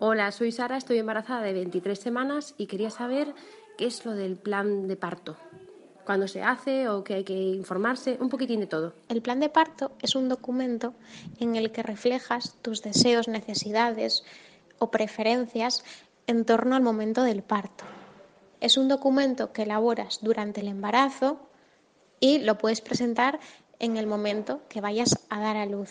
Hola, soy Sara, estoy embarazada de 23 semanas y quería saber qué es lo del plan de parto. ¿Cuándo se hace o qué hay que informarse? Un poquitín de todo. El plan de parto es un documento en el que reflejas tus deseos, necesidades o preferencias en torno al momento del parto. Es un documento que elaboras durante el embarazo y lo puedes presentar en el momento que vayas a dar a luz.